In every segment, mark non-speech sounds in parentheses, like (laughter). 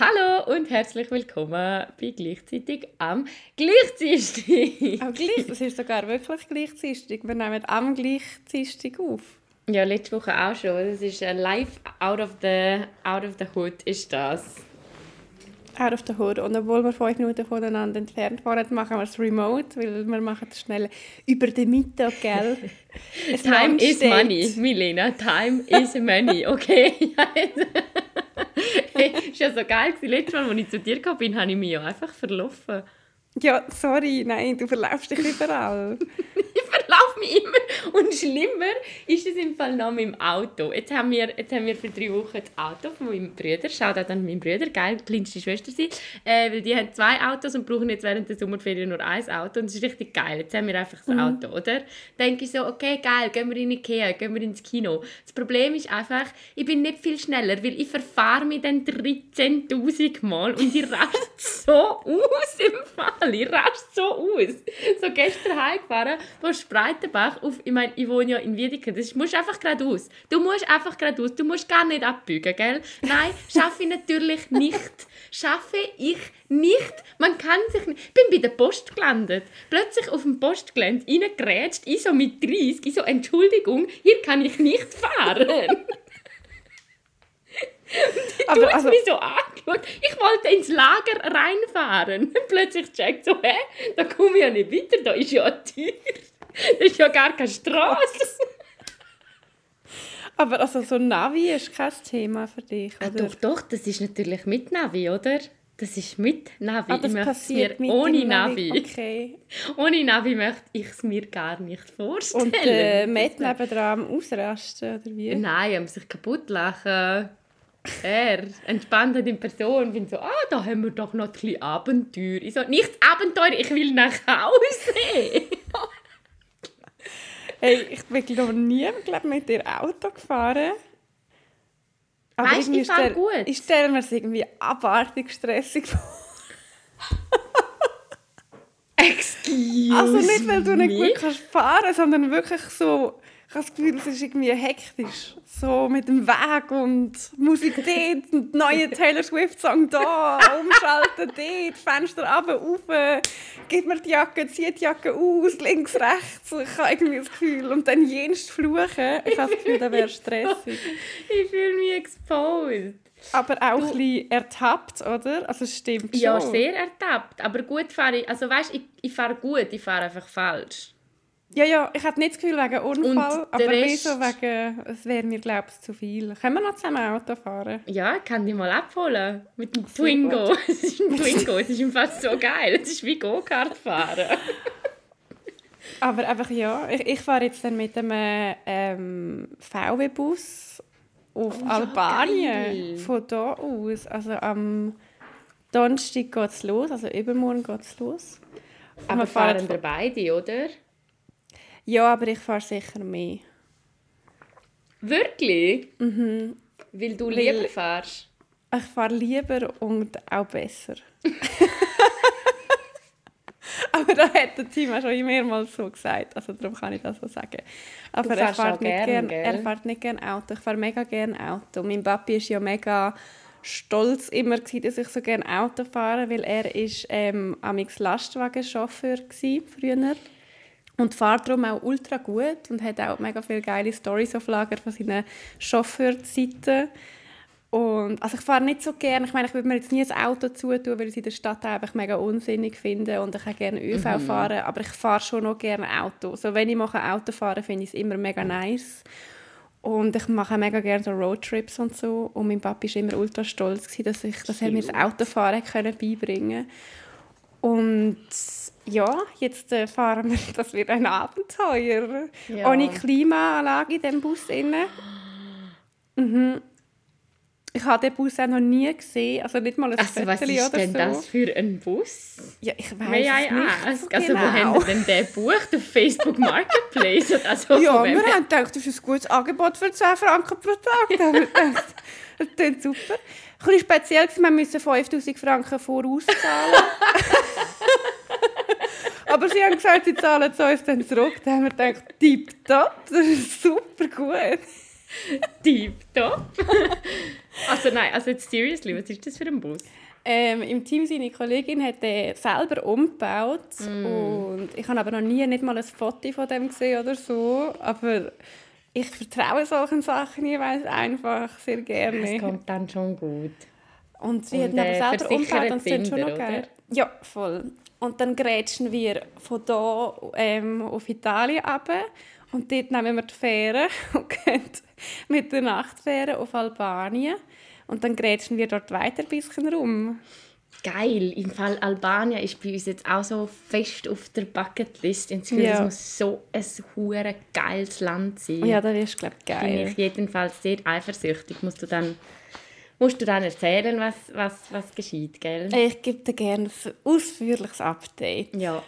Hallo und herzlich willkommen bei Gleichzeitig am Gleichzeitig. Auch gleich, das ist sogar wirklich gleichzeitig. Wir nehmen am gleichzeitig auf. Ja, letzte Woche auch schon. Das ist ein live out of the, out of the hood ist das. Out of the hood. Und obwohl wir fünf Minuten voneinander entfernt waren, machen wir es remote, weil wir machen es schnell über den Mittag, gell? (laughs) Time is money, Milena. Time is money, okay? (laughs) (laughs) hey, (laughs) ist ja so geil. Letztes Mal, als ich zu dir kam, bin, habe ich mich ja einfach verlaufen. Ja, sorry, nein, du verlaufst dich überall. (laughs) immer. Und schlimmer ist es im Fall noch mit dem Auto. Jetzt haben wir, jetzt haben wir für drei Wochen das Auto von meinem Bruder. Schaut auch an meinen Bruder, geil, kleinste Schwester sie. Äh, weil die haben zwei Autos und brauchen jetzt während der Sommerferien nur ein Auto. Und das ist richtig geil. Jetzt haben wir einfach das mhm. Auto, oder? denke ich so, okay, geil, gehen wir in Ikea, gehen wir ins Kino. Das Problem ist einfach, ich bin nicht viel schneller, weil ich verfahre mich dann 13'000 Mal und ich raste (laughs) so aus im Fall. Ich raste so aus. So gestern heimgefahren, von Spreitenbach auf, ich meine, ich wohne ja in Wiedeken, das musst einfach geradeaus. Du musst einfach geradeaus, du musst gar nicht abbiegen, gell? Nein, (laughs) schaffe ich natürlich nicht. Schaffe ich nicht. Man kann sich nicht. Ich bin bei der Post gelandet. Plötzlich auf dem Postgelände reingerätscht, ich so mit 30, ich so, Entschuldigung, hier kann ich nicht fahren. (laughs) Aber, du hast also, mich so angeschaut. Ich wollte ins Lager reinfahren. (laughs) Plötzlich checkt so, hä, da komme ich ja nicht weiter, da ist ja eine Tür. Das (laughs) ist ja gar keine Straße. (laughs) Aber also so Navi ist kein Thema für dich, ah, oder? Ah, doch, doch, das ist natürlich mit Navi, oder? Das ist mit Navi. Ah, das ich passiert mir ohne Navi. Navi. Okay. (laughs) Ohne Navi möchte ich es mir gar nicht vorstellen. Und äh, Matt nebenan am Ausrasten, oder wie? Nein, am sich kaputt lachen. Er, entspannt in Person, bin so, ah, da haben wir doch noch ein bisschen Abenteuer. Ich so, nicht Abenteuer, ich will nach Hause. Hey, ich bin noch nie glaub, mit dir Auto gefahren. Aber weißt, ich fahre gut. Ich stelle mir es irgendwie abartig stressig vor. Excuse Also nicht, weil du nicht gut kannst fahren, sondern wirklich so ich habe das Gefühl, es ist irgendwie hektisch. So mit dem Weg und Musik dort und neue Taylor Swift-Song da, umschalten dort, Fenster runter, rauf, gib mir die Jacke, zieh die Jacke aus, links, rechts. Ich habe irgendwie das Gefühl. Und dann jenst fluchen. Ich habe das Gefühl, das wäre stressig. ich fühle mich exposed. Aber auch du, ein bisschen ertappt, oder? Also stimmt schon. Ja, sehr ertappt. Aber gut fahre ich, also weißt, ich, ich fahre gut, ich fahre einfach falsch. Ja, ja, ich hatte nicht das Gefühl wegen Unfall, aber Rest... so wegen, es wäre mir, glaube ich, zu viel. Können wir noch zusammen Auto fahren? Ja, ich kann dich mal abholen. Mit dem Twingo. Es (laughs) ist ein Twingo, es ist fast so geil. Es ist wie Go-Kart fahren. (laughs) aber einfach ja, ich, ich fahre jetzt dann mit einem ähm, VW-Bus auf oh, Albanien. Ja, von da aus. Also am Donnerstag geht es los, also übermorgen geht es los. Aber fahren wir beide, oder? Ja, aber ich fahre sicher mehr. Wirklich? Mhm. Weil du Weil lieber fährst? Ich fahre lieber und auch besser. (laughs) aber da hat der Tim schon mehrmals so gesagt, also darum kann ich das so sagen. Aber er fährt, nicht gern, gern er fährt nicht gerne Auto. Ich fahre mega gerne Auto. Mein Papi ist ja mega stolz immer gewesen, dass ich so gerne Auto fahre, weil er ist ähm, Lastwagenchauffeur früher und fährt darum auch ultra gut und hat auch mega viele geile Stories auf Lager von seinen Chauffeurzeiten. Und, also ich fahre nicht so gerne, ich meine, ich würde mir jetzt nie ein Auto zutun, weil ich es in der Stadt einfach mega unsinnig finde und ich auch gerne ÖV mhm. fahren, aber ich fahre schon noch gerne Auto. So, wenn ich mache Auto fahre, finde ich es immer mega nice. Und ich mache mega gerne so Roadtrips und so. Und mein Papa war immer ultra stolz, dass, ich, dass er mir das Autofahren können beibringen Und ja, jetzt äh, fahren wir, (laughs) das wird ein Abenteuer. Ja. Ohne Klimaanlage in diesem Bus. Mhm. Ich habe den Bus auch noch nie gesehen, also nicht mal ein also, was ist denn so. das für ein Bus? Ja, ich weiß es nicht so Also genau. wo haben Sie denn den gebucht? Auf Facebook Marketplace? Also, (laughs) ja, wir haben gedacht, das ist ein gutes Angebot für 10 Franken pro Tag. Da haben wir gedacht, das klingt super. Ein bisschen speziell, wir mussten 5000 Franken vorauszahlen. (laughs) Aber sie haben gesagt, sie zahlen es uns dann zurück. Da haben wir gedacht, tipptopp, das ist super gut. (laughs) Tipptopp. (laughs) also nein, also jetzt seriously, was ist das für ein Bus? Ähm, Im Team seine Kollegin hat den selber umgebaut mm. und ich habe aber noch nie nicht mal ein Foto von dem gesehen oder so, aber ich vertraue solchen Sachen jeweils einfach sehr gerne. Es kommt dann schon gut. Und sie und, hat äh, aber selber umgebaut und es tut schon noch geil. Ja, voll. Und dann grätschen wir von hier ähm, auf Italien runter und dort nehmen wir die Fähre (laughs) und gehen mit der Nachtfähre auf Albanien. Und dann grätschen wir dort weiter ein bisschen rum. Geil. Im Fall Albanien ist bei uns jetzt auch so fest auf der Bucketlist. Ich finde, ja. muss so ein hure geiles Land sein. Ja, das ist glaube ich geil. Bin ich jedenfalls sehr eifersüchtig. Musst du dann musst du dann erzählen, was, was, was geschieht, gell? Ich gebe dir gerne ein ausführliches Update. Ja.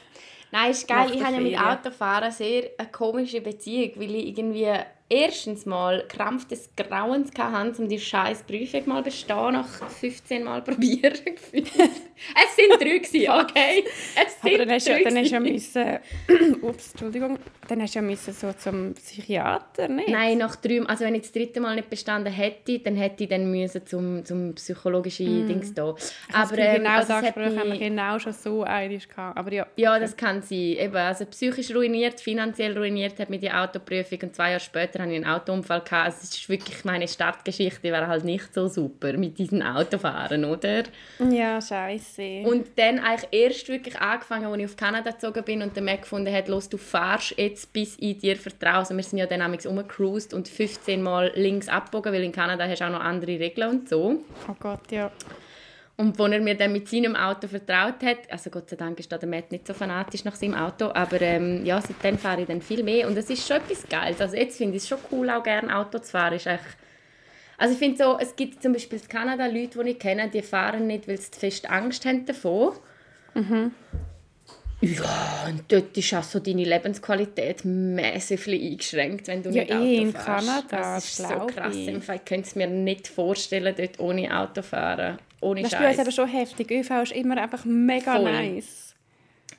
Nein, ist geil. Ich habe ja mit Autofahren sehr eine komische Beziehung, weil ich irgendwie erstens mal Krampf des Grauens hatte, um die scheiß Prüfung mal bestehen, nach 15 Mal (laughs) probieren Es sind drei gewesen, okay? Es sind Aber dann hast, drei dann hast du ja müssen, (clears throat) ups, Entschuldigung, dann hast du ja müssen so zum Psychiater, nicht? Nein, nach drei, also wenn ich das dritte Mal nicht bestanden hätte, dann hätte ich dann müssen zum, zum psychologischen mm. Dings da. Aber ähm, genau also das mich... haben wir genau schon so einiges gehabt, aber ja. Ja, das kann sein. Eben, also psychisch ruiniert, finanziell ruiniert hat mich die Autoprüfung und zwei Jahre später hatte ich einen Autounfall. Gehabt. Also es ist wirklich meine Startgeschichte wäre halt nicht so super mit diesen Autofahren, oder? Ja, scheiße. Und dann eigentlich erst wirklich angefangen, als ich auf Kanada gezogen bin und dann gefunden hat, los, du fahrst jetzt, bis ich dir vertraue. Also wir sind ja dann nämlich umgecruised und 15 Mal links abgebogen, weil in Kanada hast du auch noch andere Regeln und so. Oh Gott, ja. Und als er mir dann mit seinem Auto vertraut hat, also Gott sei Dank ist da der Matt nicht so fanatisch nach seinem Auto, aber ähm, ja, seitdem fahre ich dann viel mehr und es ist schon etwas Geiles. Also jetzt finde ich es schon cool, auch gerne Auto zu fahren. Ist echt also ich finde so, es gibt zum Beispiel in Kanada Leute, die ich kenne, die fahren nicht, weil sie fest Angst haben davor. Mhm. Ja, und dort ist auch so deine Lebensqualität massiv eingeschränkt, wenn du ja, nicht Auto eh, in Kanada, das ist so krass. Ich. Fall könnte es mir nicht vorstellen, dort ohne Auto fahren. Ohne das ist aber schon heftig. ÖV ist immer einfach mega Voll. nice.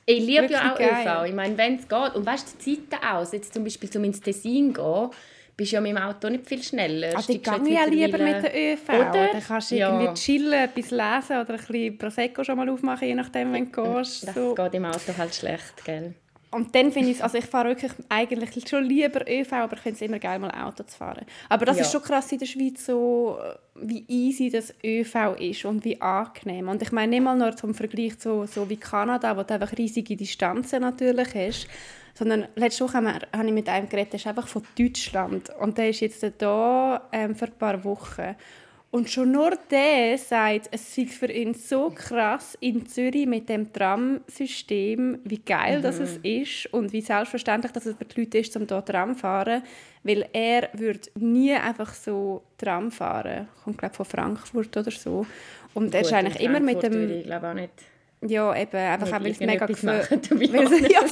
Ich liebe ja auch geil. ÖV. Ich meine, wenn es geht. Und weißt du, die Zeiten aus, jetzt zum Beispiel zum ins Tessin gehen, bist du ja mit dem Auto nicht viel schneller. Also ich gehe ja lieber mit der ÖV. Oder? Dann kannst du ja. irgendwie chillen, etwas lesen oder ein bisschen Prosecco schon mal aufmachen, je nachdem, wenn du gehst. Das so. geht im Auto halt schlecht, gell? Und dann finde ich also ich fahre wirklich eigentlich schon lieber ÖV, aber ich finde es immer geil, mal Auto zu fahren. Aber das ja. ist schon krass in der Schweiz, so, wie easy das ÖV ist und wie angenehm. Und ich meine nicht mal nur zum Vergleich zu so wie Kanada, wo du einfach riesige Distanzen natürlich hast, sondern letzte Woche habe ich mit einem geredet, der ist einfach von Deutschland und der ist jetzt da ähm, für ein paar Wochen. Und schon nur der sagt, es sei für ihn so krass in Zürich mit dem Tram-System, wie geil mhm. das es ist und wie selbstverständlich dass es für die Leute ist, um hier Tram zu fahren. Weil er würde nie einfach so Tram fahren. Kommt, glaube von Frankfurt oder so. Und er ist eigentlich immer mit dem... Ich glaube auch nicht. Ja, eben, einfach auch, weil es mega gefällt. (laughs) Ja,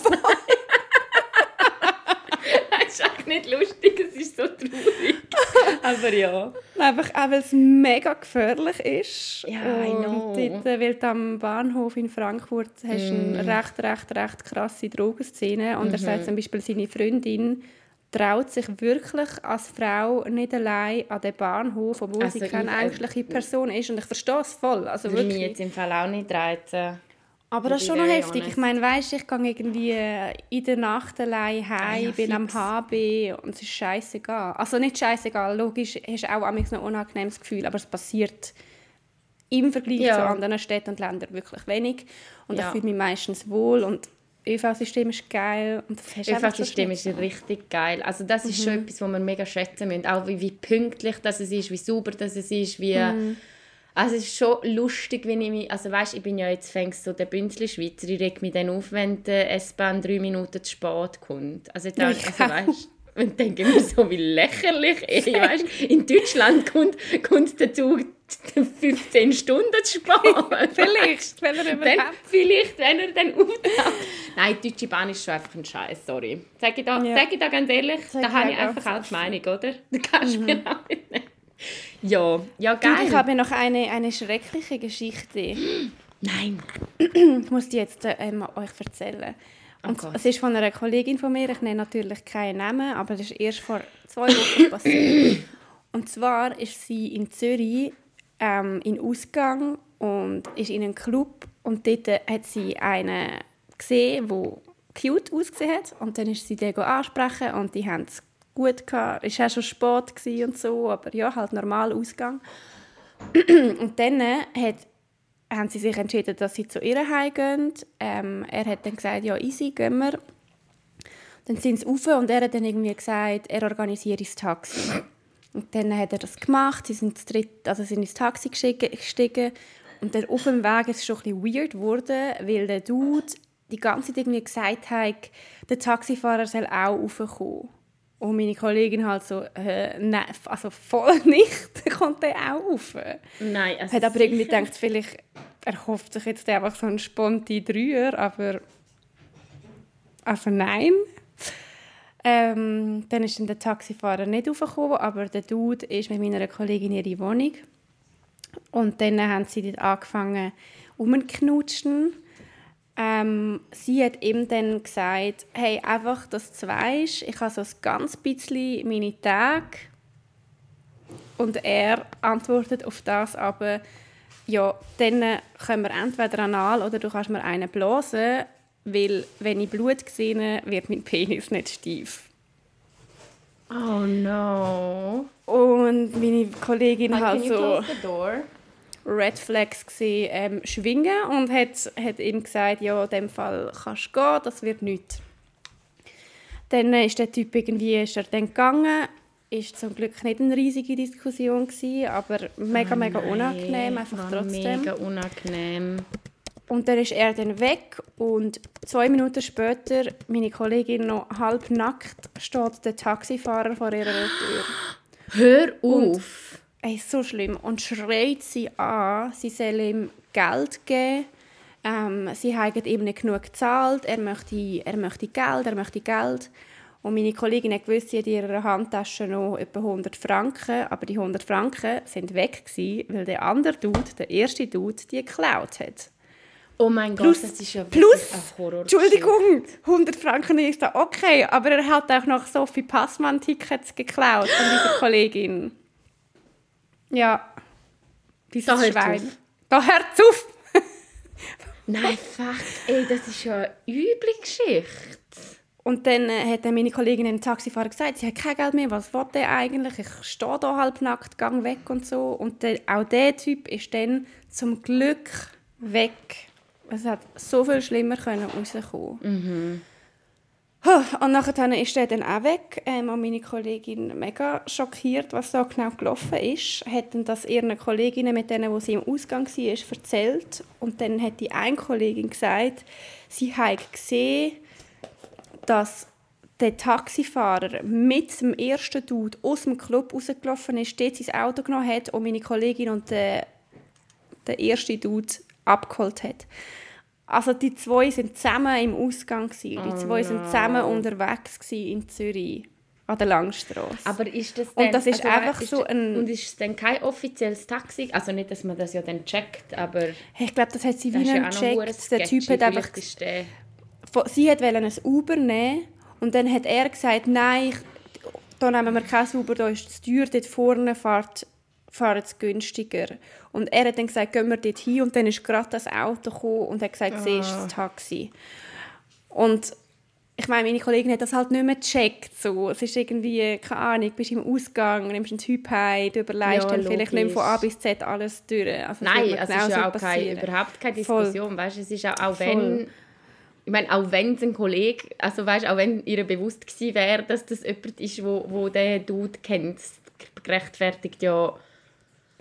nicht lustig, es ist so traurig. (laughs) Aber ja. Einfach auch, weil es mega gefährlich ist. Ja, I know. Und dort, weil am Bahnhof in Frankfurt hast du mm. eine recht, recht, recht krasse Drogenszene. Und mhm. er sagt zum Beispiel, seine Freundin traut sich wirklich als Frau nicht allein an den Bahnhof, obwohl also sie keine ängstliche Person ist. Und ich verstehe es voll. Also wirklich. mich jetzt im Fall auch nicht reizen. Aber das ist schon noch heftig. Ich meine, weißt, ich gehe irgendwie äh, in der Nacht allein heim, ah, ja, bin am HB und es ist scheißegal. Also nicht scheißegal, logisch hast du auch ein unangenehmes Gefühl, aber es passiert im Vergleich ja. zu anderen Städten und Ländern wirklich wenig. Und ja. ich fühle mich meistens wohl und ÖV-System ist geil. das ÖV-System ist richtig geil. Also das ist mhm. schon etwas, was wir mega schätzen müssen. Auch wie, wie pünktlich das ist, wie sauber das ist, wie... Mhm also es ist schon lustig, wenn ich mich, also weißt, ich bin ja jetzt fängst so der Bünzli-Schweizer, ich reg mich dann auf, wenn der S-Bahn drei Minuten zu spät kommt. Also, dann, also weißt, und denke mir so, wie lächerlich, ey, (laughs) weißt, in Deutschland kommt, kommt der Zug 15 Stunden zu spät. vielleicht, wenn er überhaupt... (laughs) Dann, vielleicht, wenn er dann auftaucht. Nein, die Deutsche Bahn ist schon einfach ein Scheiß, sorry. Sag ich da, ja. sag ich da ganz ehrlich, sag da habe ich einfach auch die Meinung, oder? Da kannst du mhm. mir auch nicht. Ja, ja geil. Und ich habe noch eine, eine schreckliche Geschichte. (gasps) Nein. ich muss die jetzt ähm, euch erzählen. Und es ist von einer Kollegin von mir, ich nenne natürlich keinen Namen, aber das ist erst vor zwei Wochen passiert. (clears throat) Und zwar ist sie in Zürich ähm, in Ausgang und ist in einem Club und dort hat sie einen gesehen, der cute ausgesehen hat und dann ist sie den ansprechen und die haben gut gehabt. Es war schon Sport und so, aber ja, halt normal Ausgang. (clears throat) und dann hat, haben sie sich entschieden, dass sie zu ihr heimgehen. Ähm, er hat dann gesagt, ja easy, gehen wir. Dann sind sie rauf und er hat dann irgendwie gesagt, er organisiert das Taxi. Und dann hat er das gemacht, sie sind, dritt, also sind ins Taxi gestiegen und dann auf dem Weg ist es schon ein weird geworden, weil der Dude die ganze Zeit irgendwie gesagt hat, der Taxifahrer soll auch raufkommen. Und meine Kollegin halt so, äh, nein, also voll (laughs) nicht, kommt der auch rauf. Nein, also Hat aber sicher? irgendwie gedacht, vielleicht erhofft sich jetzt einfach so ein sponti Dreier, aber also nein. Ähm, dann ist dann der Taxifahrer nicht raufgekommen, aber der Dude ist mit meiner Kollegin in ihre Wohnung. Und dann haben sie dort angefangen, umzuknutschen. Ähm, sie hat ihm dann gesagt, hey, einfach, dass du weißt, ich habe so ein ganz bisschen meine Tage. Und er antwortet auf das aber, ja, dann können wir entweder anal oder du kannst mir einen blasen, weil wenn ich Blut sehe, wird mein Penis nicht steif. Oh no. Und meine Kollegin hat so Red Flags gesehen, ähm, schwingen und hat, hat ihm gesagt, ja, in dem Fall kannst du gehen, das wird nichts. Dann ist der Typ irgendwie ist er dann gegangen, ist zum Glück nicht eine riesige Diskussion gewesen, aber mega, oh mega unangenehm, einfach trotzdem. Mega unangenehm. Und dann ist er dann weg und zwei Minuten später, meine Kollegin noch halb nackt, steht der Taxifahrer vor ihrer Tür. Hör auf! Und, ey, so schlimm. Und schreit sie an, sie soll ihm Geld geben. Ähm, sie haben ihm nicht genug gezahlt. Er möchte, er möchte Geld, er möchte Geld. Und meine Kollegin hat gewusst, sie hat in ihrer Handtasche noch etwa 100 Franken, aber die 100 Franken sind weg gewesen, weil der andere Dude, der erste Dude, die geklaut hat. Oh mein Gott, plus, das ist ja plus, ein Horror. Entschuldigung, 100 Franken ist da okay, aber er hat auch noch Sophie Passmann-Tickets geklaut von dieser Kollegin. Ja, dieses da Schwein. Auf. Da hört es auf! (laughs) Nein, fuck, ey, das ist ja eine üble Geschichte. Und dann äh, hat meine Kollegin im Taxifahrer gesagt, sie hat kein Geld mehr, was will der eigentlich? Ich stehe da halbnackt, gang weg und so. Und der, auch der Typ ist dann zum Glück weg es hat so viel schlimmer können rauskommen. Mhm. Und nachher ist er dann auch weg. Ähm, meine Kollegin mega schockiert, was da genau gelaufen ist. Hat dann das ihren Kolleginnen, mit denen, wo sie im Ausgang war, erzählt. Und dann hat die eine Kollegin gesagt, sie hat gesehen, dass der Taxifahrer mit dem ersten Dude aus dem Club rausgelaufen ist, dort sein Auto genommen hat und meine Kollegin und der, der erste Dude abgeholt hat. Also die zwei sind zusammen im Ausgang Die oh zwei no. sind zusammen unterwegs in Zürich an der Langstrasse. Aber ist das denn, und das ist also, einfach ist so ein und ist es dann kein offizielles Taxi? Also nicht, dass man das ja dann checkt, aber ich glaube, das hat sie wie nicht ja gecheckt. Der Typ hat einfach sie hat ein Uber nehmen und dann hat er gesagt, nein, ich, da nehmen wir kein Uber, da ist es teuer, dort vorne fährt fahren es günstiger. Und er hat dann gesagt, gehen wir dort hin und dann ist gerade das Auto gekommen und hat gesagt, siehst ah. das Taxi. Und ich meine, meine Kollegin hat das halt nicht mehr gecheckt. So. Es ist irgendwie, keine Ahnung, du bist im Ausgang, nimmst einen Typ heim, du überlegst ja, dann vielleicht nicht von A bis Z alles durch. Also Nein, also es ist ja auch keine, überhaupt keine Diskussion. Weißt, es ist auch, auch wenn... Ich meine, auch wenn es ein Kollege, also weißt, auch wenn ihr bewusst gewesen wäre, dass das jemand ist, wo, wo der Dude kennt, gerechtfertigt ja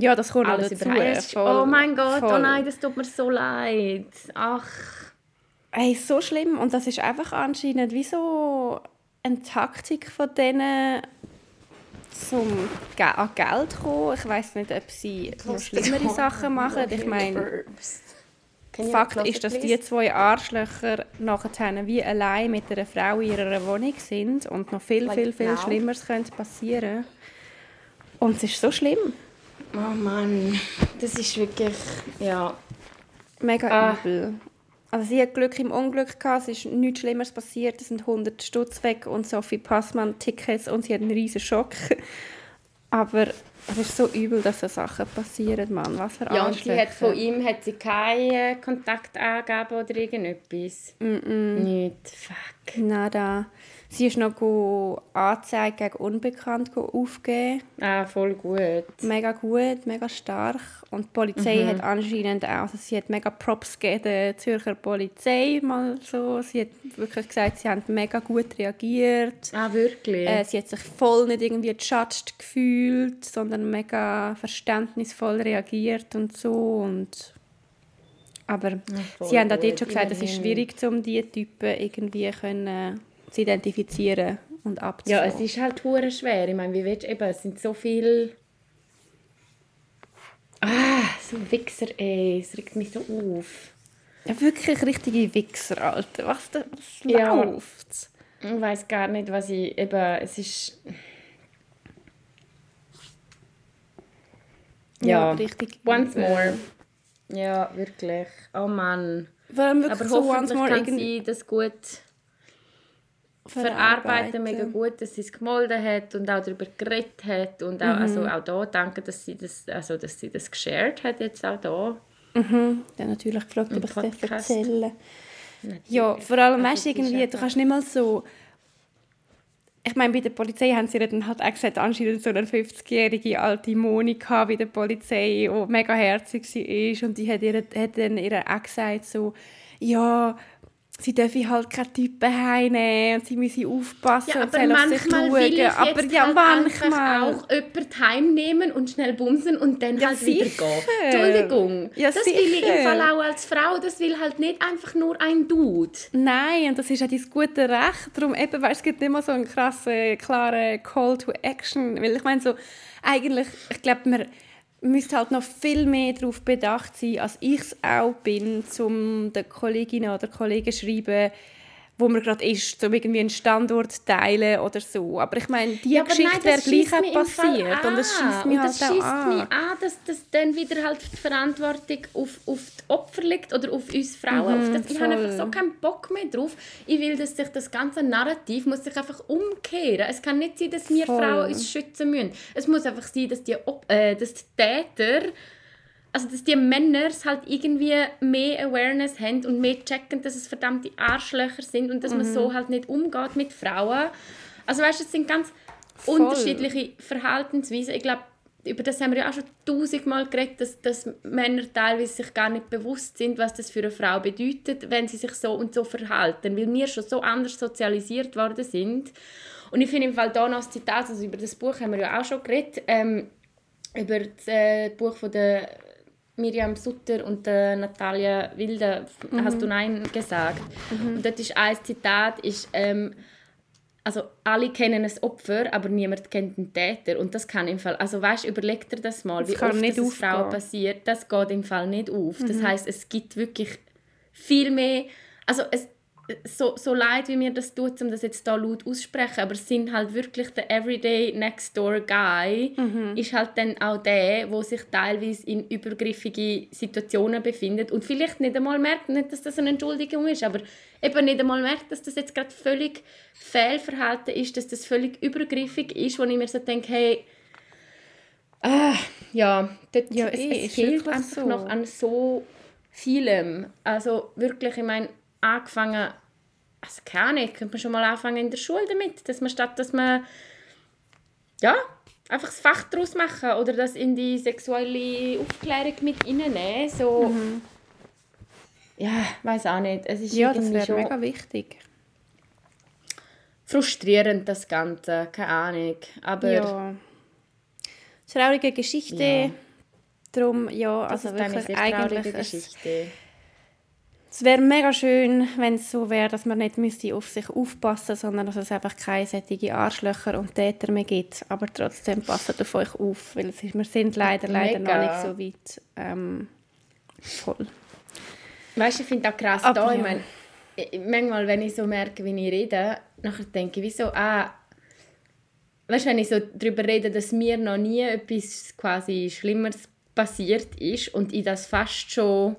ja, das kommt alles dazu. Voll, oh mein Gott, oh voll. oh nein, das tut mir so leid. Ach. Hey, so schlimm. Und das ist einfach anscheinend wie so eine Taktik von denen, zum an Geld kommen. Ich weiß nicht, ob sie noch schlimmere Sachen machen. Ich meine, Fakt ist, dass die zwei Arschlöcher nachher wie allein mit einer Frau in ihrer Wohnung sind und noch viel, viel, viel Schlimmeres könnte passieren. Und es ist so schlimm. Oh Mann, das ist wirklich, ja. Mega ah. übel. also sie hat Glück im Unglück gehabt, es ist nichts Schlimmeres passiert, es sind 100 Stutz weg und Sophie Passmann Tickets und sie hat einen riesen Schock. Aber es ist so übel, dass so Sachen passieren, Mann. Was für Ja, und sie hat von ihm hat sie keine Kontaktangaben oder irgendetwas? Mm, -mm. Nicht. Fuck. Nada. Sie ist noch Anzeige gegen Unbekannt aufgeben. Ah, voll gut. Mega gut, mega stark. Und die Polizei mhm. hat anscheinend auch, also sie hat mega Props gegeben der Zürcher Polizei mal so. Sie hat wirklich gesagt, sie haben mega gut reagiert. Ah, wirklich? Äh, sie hat sich voll nicht irgendwie judged gefühlt, sondern mega verständnisvoll reagiert und so. Und aber ja, sie haben auch dort schon gesagt, es ist schwierig, um diese Typen irgendwie können zu identifizieren und abzufangen. Ja, es ist halt hure schwer. Ich meine, wie willst eben, es sind so viele... Ah, so Wichser, ey, es regt mich so auf. Ja, wirklich richtige Wichser, Alter. Was, da, was ja. läuft? Ich weiß gar nicht, was ich eben... Es ist... Ja, ja richtig. Once more. Ja, wirklich. Oh Mann. Vor allem wirklich Aber so once more kann sie das gut verarbeiten mega gut, dass sie es gemolden hat und auch darüber geredet hat und auch, mhm. also auch da danke, dass sie das, also dass sie das geshared hat jetzt auch da. Mhm. Ja, natürlich gefragt, ob ich es erzählen Ja, vor allem, weißt du, irgendwie, du kannst nicht mal so ich meine, bei der Polizei haben sie dann halt auch gesagt, anscheinend so eine 50-jährige alte Monika bei der Polizei, die mega herzig war und die hat, ihre, hat dann ihrer auch gesagt so, ja, sie dürfen halt keine Typen heimnehmen und sie müssen aufpassen ja, und aber manchmal sich schauen. Will ich aber ja, halt manchmal auch jemanden heimnehmen und schnell bumsen und dann ja, halt sicher. wieder gehen. Entschuldigung. Ja, das sicher. will ich im Fall auch als Frau, das will halt nicht einfach nur ein Dude. Nein, und das ist ja dein gute Recht. Darum eben, weißt, es gibt immer so einen krassen, klaren Call to Action. Weil ich meine so, eigentlich, ich glaube, man müsste halt noch viel mehr darauf bedacht sein, als ich es auch bin, um den Kolleginnen oder Kollegen zu schreiben, wo man gerade ist, um irgendwie einen Standort teilen oder so. Aber ich meine, die ja, Geschichte wäre gleich auch passiert und es schießt mich halt auch an. mich an, dass, dass dann wieder halt die Verantwortung auf, auf die Opfer liegt oder auf uns Frauen. Mhm, auf das. Ich habe einfach so keinen Bock mehr drauf. Ich will, dass sich das ganze Narrativ muss sich einfach umkehren. Es kann nicht sein, dass wir voll. Frauen uns schützen müssen. Es muss einfach sein, dass die, äh, dass die Täter also dass die Männer halt irgendwie mehr Awareness haben und mehr checken, dass es verdammte Arschlöcher sind und dass mhm. man so halt nicht umgeht mit Frauen. Also weißt du, es sind ganz Voll. unterschiedliche Verhaltensweisen. Ich glaube, über das haben wir ja auch schon tausendmal geredet, dass, dass Männer teilweise sich gar nicht bewusst sind, was das für eine Frau bedeutet, wenn sie sich so und so verhalten, weil wir schon so anders sozialisiert worden sind. Und ich finde im Fall da noch das Zitat, also über das Buch haben wir ja auch schon geredet, ähm, über das äh, Buch von der Miriam Sutter und äh, Natalia Wilde mhm. hast du Nein gesagt. Mhm. Und dort ist ein Zitat, ist, ähm, also alle kennen ein Opfer, aber niemand kennt den Täter. Und das kann im Fall, also weißt, überleg dir das mal, das wie oft das aufgehen. Frau passiert, das geht im Fall nicht auf. Mhm. Das heißt, es gibt wirklich viel mehr, also es, so, so leid, wie mir das tut, um das jetzt da laut aussprechen, aber es sind halt wirklich der everyday next door guy, mhm. ist halt dann auch der, wo sich teilweise in übergriffige Situationen befindet und vielleicht nicht einmal merkt, nicht, dass das eine Entschuldigung ist, aber eben nicht einmal merkt, dass das jetzt gerade völlig Fehlverhalten ist, dass das völlig übergriffig ist, wo ich mir so denke, hey, ah, ja, dort, ja es, eh, es fehlt einfach so. noch an so vielem. Also wirklich, ich meine, angefangen, also keine Ahnung, könnte man schon mal anfangen in der Schule damit, dass man statt, dass man, ja, einfach das Fach daraus machen oder das in die sexuelle Aufklärung mit reinnehmen, so, mhm. ja, weiß auch nicht, es ist ja, das wäre mega wichtig. Frustrierend, das Ganze, keine Ahnung, aber... Ja. Traurige Geschichte, ja. darum, ja, das also wirklich eigentlich... Geschichte. Es wäre mega schön, wenn es so wäre, dass man nicht müsste auf sich aufpassen sondern dass es einfach keine sättige Arschlöcher und Täter mehr gibt. Aber trotzdem passt auf euch auf, weil es ist, wir sind leider, leider mega. noch nicht so weit ähm, voll. Weißt du, ich finde auch krass, Aber, da, ich meine, manchmal, wenn ich so merke, wie ich rede, nachher denke ich, wieso, ah, weißt du, wenn ich so darüber rede, dass mir noch nie etwas quasi Schlimmeres passiert ist und ich das fast schon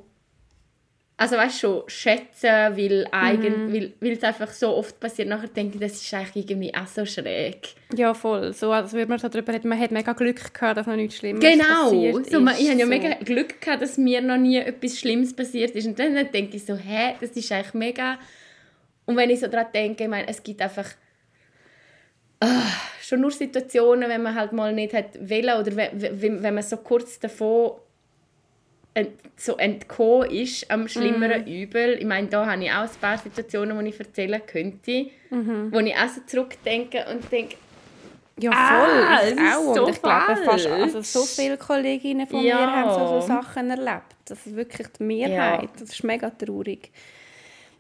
also weißt schon, schätzen, weil, eigen, mhm. weil, weil es einfach so oft passiert. Nachher denke ich, das ist eigentlich irgendwie auch so schräg. Ja, voll. So, als würde man so darüber reden, man hat mega Glück gehabt, dass noch nichts Schlimmes genau. passiert so, ist. ich habe ja so. mega Glück gehabt, dass mir noch nie etwas Schlimmes passiert ist. Und dann denke ich so, hä, das ist eigentlich mega... Und wenn ich so daran denke, ich meine, es gibt einfach... Oh, schon nur Situationen, wenn man halt mal nicht hat wollen oder wenn, wenn man so kurz davon so entkommen ist am schlimmeren mm. Übel. Ich meine, da habe ich auch ein paar Situationen, die ich erzählen könnte, mhm. wo ich auch so zurückdenke und denke, ja, voll. Ah, ich auch. So und ich glaube, fast also so viele Kolleginnen von ja. mir haben so, so Sachen erlebt. Das ist wirklich die Mehrheit. Ja. Das ist mega traurig.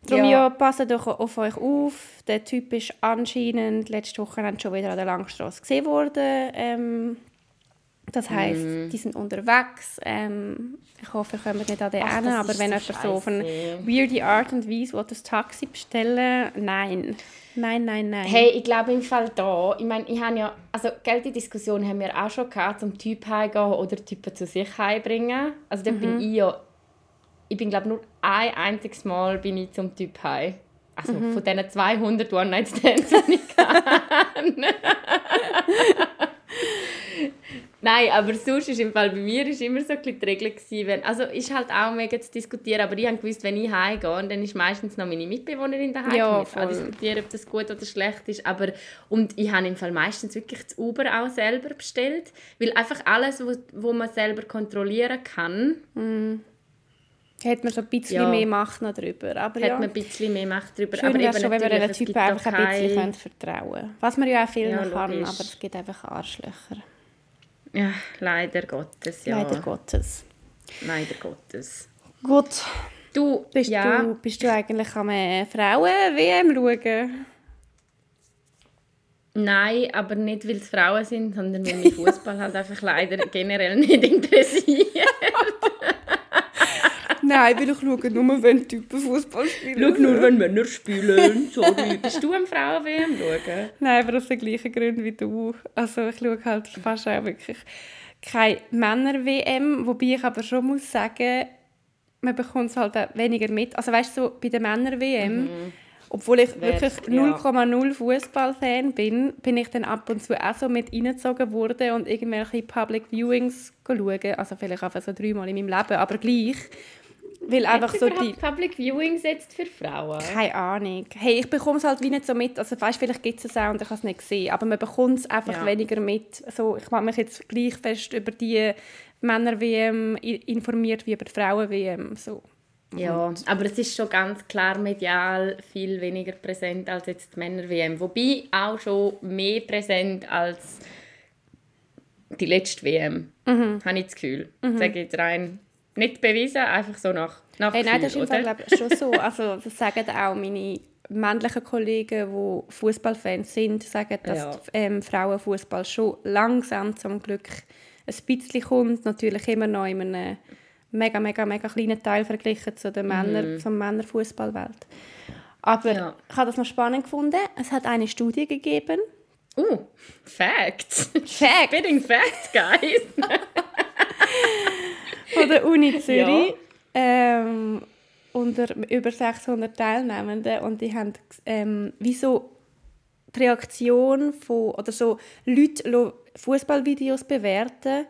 Darum ja, ja passt doch auf euch auf. Der Typ ist anscheinend letzte Woche schon wieder an der Langstrasse gesehen worden. Ähm, das heisst, mm. die sind unterwegs. Ähm, ich hoffe, ihr kommt nicht an den Ach, aber wenn jemand so auf eine weirde Art und Weise will, das Taxi bestellen nein. Nein, nein, nein. Hey, ich glaube im Fall da, ich meine, ich habe ja, also Geld die Diskussion haben wir auch schon gehabt, zum Typ heimgehen oder Typen zu sich heimbringen. Also da mhm. bin ich ja, ich bin glaube nur ein einziges Mal bin ich zum Typ heim. Also mhm. von diesen 200 One-Night-Stands, die (laughs) ich kann. Nein, aber sonst ist im Fall bei mir ist immer so ein die Regel gewesen, wenn, also ist halt auch mega zu diskutieren, aber ich habe gewusst, wenn ich heimgehe, dann ist meistens noch meine Mitbewohnerin daheim ja, mit voll. diskutieren, ob das gut oder schlecht ist, aber und ich habe im Fall meistens wirklich das Uber auch selber bestellt, weil einfach alles, wo, wo man selber kontrollieren kann, mm. Hat man so ein bisschen ja. mehr Macht noch drüber. Aber Hat ja. man ein bisschen mehr Macht drüber. Schön aber eben schon, wenn man einem Typen einfach ein bisschen vertrauen kann. Was man ja auch viel ja, kann, aber es gibt einfach Arschlöcher. Ja, leider Gottes, ja. Leider Gottes. Leider Gottes. Gut. Du, bist, ja. du, bist du eigentlich am äh, Frauen-WM schauen? Nein, aber nicht, weil es Frauen sind, sondern weil mich Fußball halt (laughs) einfach leider generell nicht interessiert. (laughs) Nein, weil ich schaue nur, wenn Typen Fußball spielen. Schau nur, wenn Männer spielen. Sorry. Bist du am Frauen-WM schauen? Nein, aber aus den gleichen Gründen wie du. Also ich schaue halt fast auch wirklich keine Männer-WM, wobei ich aber schon muss sagen, man bekommt es halt weniger mit. Also weißt du, so bei der Männer-WM, mhm. obwohl ich wirklich 0,0 ja. Fußballfan bin, bin ich dann ab und zu auch so mit reingezogen worden und irgendwelche Public Viewings schauen. Also vielleicht einfach so dreimal in meinem Leben, aber gleich. Weil einfach so die Public Viewing setzt für Frauen? Keine Ahnung. Hey, ich bekomme es halt wie nicht so mit. Also weißt, vielleicht gibt es es auch und ich habe es nicht gesehen. Aber man bekommt es einfach ja. weniger mit. Also, ich mache mich jetzt gleich fest über die Männer-WM informiert wie über die Frauen-WM. So. Ja, und aber es ist schon ganz klar medial viel weniger präsent als jetzt die Männer-WM. Wobei auch schon mehr präsent als die letzte WM. Mhm. Habe ich das Gefühl. Mhm. Sage jetzt rein nicht bewiesen, einfach so nach, nach hey, Nein, das ist Fall, schon so. (laughs) Also, das sagen auch meine männlichen Kollegen, die Fußballfans sind, sagen, dass ja. ähm, Frauenfußball schon langsam zum Glück ein bisschen kommt. Natürlich immer noch in einem mega, mega, mega kleinen Teil verglichen zu der Männer, mhm. zur Männerfußballwelt. Aber ja. ich habe das noch spannend gefunden. Es hat eine Studie gegeben. Uh, Facts. Facts. (laughs) Spitting Facts, guys. (laughs) der (laughs) Uni Zürich. Ja. Ähm, unter über 600 Teilnehmenden und die haben ähm, wie so die Reaktion von oder so Leute Fußballvideos bewerten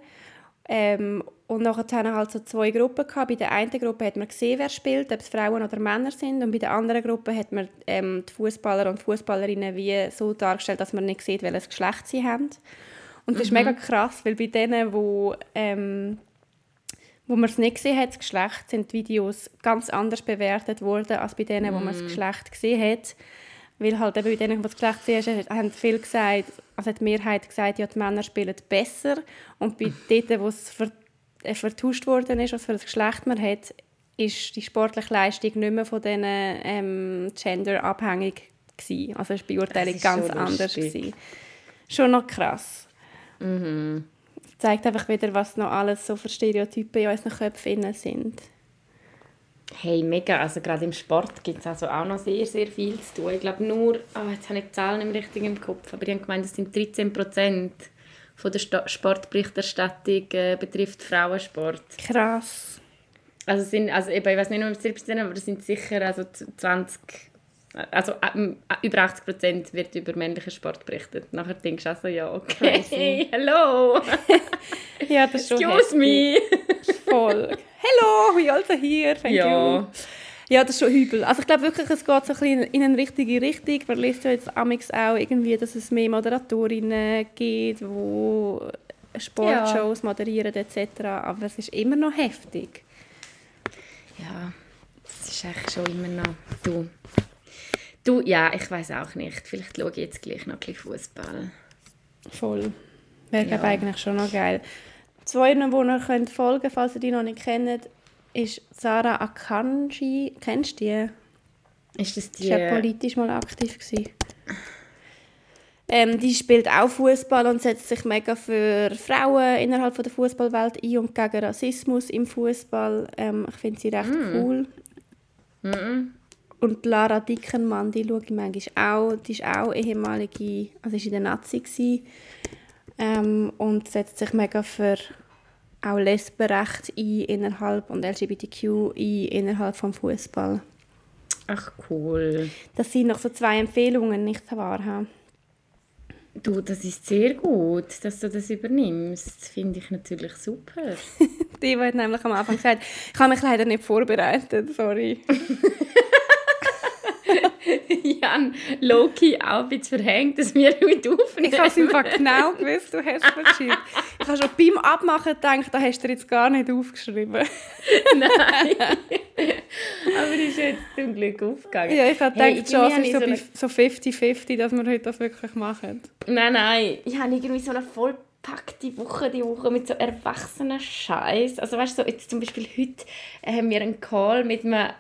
ähm, und nachher haben halt so zwei Gruppen gehabt. Bei der einen Gruppe hat man gesehen, wer spielt, ob es Frauen oder Männer sind und bei der anderen Gruppe hat man ähm, die Fußballer und Fußballerinnen wie so dargestellt, dass man nicht sieht, welches Geschlecht sie haben. Und das mhm. ist mega krass, weil bei denen, wo ähm, wo man es nicht gesehen hat, das Geschlecht, sind die Videos ganz anders bewertet worden als bei denen, wo man das mm. Geschlecht gesehen hat. Weil halt eben bei denen, die das Geschlecht gesehen haben, haben viele gesagt, also hat die Mehrheit gesagt, ja, die Männer spielen besser. Und bei (laughs) denen, wo es ver äh, vertauscht worden ist, was für das Geschlecht man hat, ist die sportliche Leistung nicht mehr von diesen ähm, Gender abhängig gewesen. Also ist die Beurteilung ganz anders gewesen. Schon noch krass. Mhm zeigt einfach wieder, was noch alles so für Stereotypen in unseren Köpfen sind. Hey, mega. Also gerade im Sport gibt es also auch noch sehr, sehr viel zu tun. Ich glaube nur, oh, jetzt habe ich die Zahlen im richtigen Kopf, aber ich habe gemeint, es sind 13 Prozent von der Sta Sportberichterstattung äh, betrifft Frauensport. Krass. Also, sind, also eben, ich weiß nicht, ob es 17 aber es sind sicher also 20 also über 80 Prozent wird über männlichen Sport berichtet. Nachher denkst du auch so, ja, okay, hey, hello. (laughs) (laughs) ja, das ist schon Excuse me. (laughs) Voll. Hello, we also here, thank ja. you. Ja, das ist schon übel. Also ich glaube wirklich, es geht so ein bisschen in eine richtige Richtung. Man liest ja jetzt auch irgendwie, dass es mehr Moderatorinnen gibt, die Sportshows ja. moderieren etc. Aber es ist immer noch heftig. Ja, es ist eigentlich schon immer noch... Du, Du, ja, ich weiß auch nicht. Vielleicht schaue ich jetzt gleich noch ein bisschen Fußball. Voll. Wäre ja. eigentlich schon noch geil. Zwei, die ihr könnt folgen falls ihr die noch nicht kennt, ist Sarah Akanji. Kennst du die? Ist das die? Sie war politisch mal aktiv. Ähm, die spielt auch Fußball und setzt sich mega für Frauen innerhalb der Fußballwelt ein und gegen Rassismus im Fußball. Ähm, ich finde sie recht mm. cool. Mm und Lara Dickenmann, die schaue ich manchmal auch. Die ist auch ehemalige, also ist in der Nazi ähm, und setzt sich mega für auch Lesbenrecht ein innerhalb und LGBTQ ein innerhalb vom Fußball. Ach cool. Das sind noch so zwei Empfehlungen, nicht wahr? Du, das ist sehr gut, dass du das übernimmst. Finde ich natürlich super. (laughs) die hat nämlich am Anfang gesagt, ich habe mich leider nicht vorbereitet, sorry. (laughs) (laughs) Jan Loki auch ein verhängt, dass wir heute aufnehmen. Ich habe es einfach genau gewusst, du hast es geschrieben. Ich habe schon beim Abmachen gedacht, da hast du jetzt gar nicht aufgeschrieben. (laughs) Nein. Aber ist jetzt zum Glück aufgegangen. Ja, ich habe gedacht, hey, die Chance ist so 50-50, dass wir heute das wirklich machen. Nein, nein. Ich habe irgendwie so eine voll packte Woche die Woche mit so erwachsenen Scheiß. Also weißt du, so jetzt zum Beispiel heute haben wir einen Call mit einem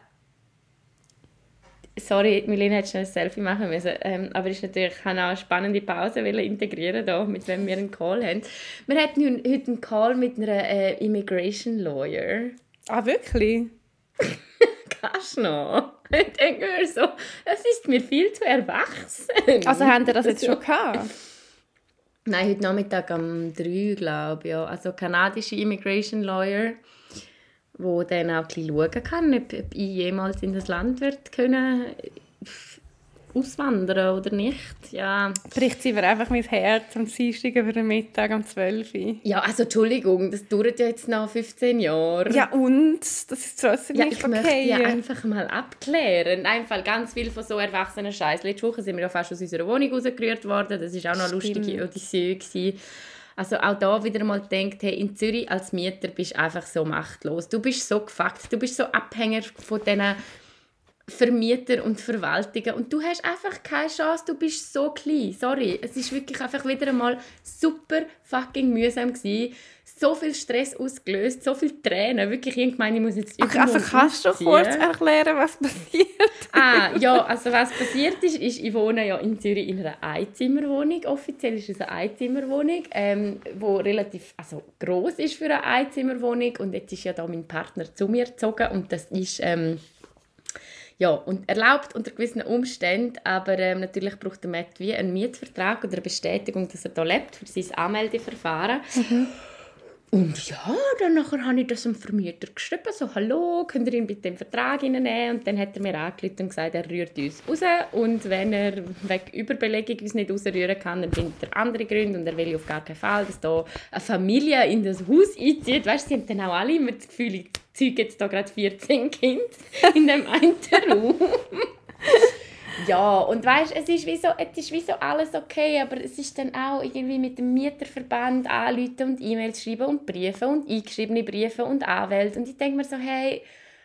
sorry, Milena hätte schnell ein Selfie machen müssen, ähm, aber ist natürlich, ich auch eine spannende Pause integrieren da, mit wem wir einen Call haben. Wir hatten heute einen Call mit einer äh, Immigration Lawyer. Ah, wirklich? (laughs) Kannst du noch? Ich denke mir so, es ist mir viel zu erwachsen. Also haben Sie das jetzt schon (laughs) gehabt? Nein, heute Nachmittag um 3, glaube ich. Ja. Also kanadische Immigration Lawyer wo dann auch ein schauen kann, ob, ob ich jemals in das Land wird können auswandern oder nicht. Ja. Bricht sie mir einfach mein Herz am Dienstag über den Mittag um 12 Uhr. Ja, also Entschuldigung, das dauert ja jetzt noch 15 Jahre. Ja und? Das ist trotzdem ja, nicht ich okay. möchte ja einfach mal abklären. Einfach ganz viel von so erwachsenen Scheiß. Letzte Woche sind wir ja fast aus unserer Wohnung rausgerührt worden. Das war auch noch eine lustige Odyssee. Gewesen. Also auch da wieder mal denkt, hey, in Zürich als Mieter bist du einfach so machtlos. Du bist so gefuckt, du bist so abhängig von diesen Vermieter und Verwaltungen und du hast einfach keine Chance, du bist so klein. Sorry, es ist wirklich einfach wieder einmal super fucking mühsam gewesen so viel Stress ausgelöst, so viele Tränen. Wirklich, ich meine, ich muss jetzt Ach, also kannst du kurz erklären, was passiert? ah, (laughs) ja, also was passiert ist, ist, ich wohne ja in Zürich in einer Einzimmerwohnung. Offiziell ist es eine Einzimmerwohnung, ähm, wo relativ also groß ist für eine Einzimmerwohnung. Und jetzt ist ja da mein Partner zu mir gezogen und das ist ähm, ja, und erlaubt unter gewissen Umständen, aber ähm, natürlich braucht der Matt wie einen Mietvertrag oder eine Bestätigung, dass er da lebt für sein Anmeldeverfahren. Mhm. Und ja, dann nachher habe ich das dem Vermieter geschrieben, so «Hallo, könnt ihr ihn bitte im Vertrag nehmen?» Und dann hat er mir angerufen und gesagt, er rührt uns raus und wenn er wegen Überbelegung uns nicht rausrühren kann, dann findet er andere Gründe und er will auf gar keinen Fall, dass da eine Familie in das Haus einzieht. Weißt, sie haben dann auch alle immer das Gefühl, ich zeuge jetzt da gerade 14 Kinder in dem einen Raum. Ja, und weißt, es ist wie so, es ist wie so alles okay, aber es ist dann auch irgendwie mit dem Mieterverband anrufen und E-Mails schreiben und Briefe und eingeschriebene Briefe und Anwälte und ich denke mir so, hey,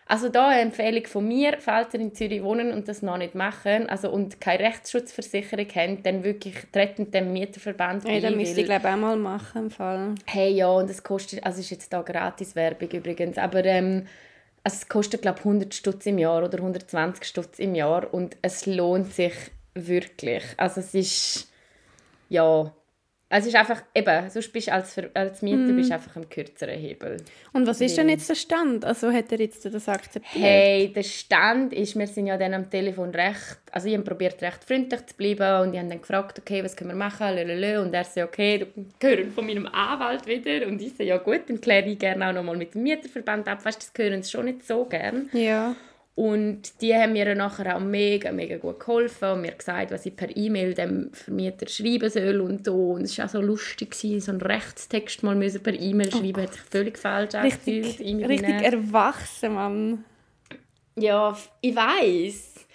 also da eine Empfehlung von mir, falls ihr in Zürich wohnen und das noch nicht machen also und keine Rechtsschutzversicherung haben, dann wirklich treten dem Mieterverband hey, bei. müsste ich glaube auch mal machen im Fall. Hey, ja, und es kostet, also ist jetzt da gratis Werbung übrigens, aber ähm, also es kostet glaube 100 Stutz im Jahr oder 120 Stutz im Jahr und es lohnt sich wirklich. Also es ist ja es ist einfach, eben, sonst bist du als, als Mieter mm. bist einfach am kürzeren Hebel. Und was ist denn jetzt der Stand? Also hat er jetzt das akzeptiert? Hey, der Stand ist, wir sind ja dann am Telefon recht, also ich habe probiert recht freundlich zu bleiben und ich habe dann gefragt, okay, was können wir machen, Lalalala. und er sagt, okay, du gehörst von meinem Anwalt wieder und ich sage, ja gut, dann kläre ich gerne auch noch mal mit dem Mieterverband ab, weißt, das gehören sie schon nicht so gern. Ja. Und die haben mir nachher auch mega, mega gut geholfen und mir gesagt, was ich per E-Mail dem Vermieter schreiben soll und so. Und es war auch so lustig, so einen Rechtstext mal per E-Mail oh schreiben, hat sich völlig falsch richtig, angefühlt. Richtig erwachsen, Mann. Ja, ich weiß.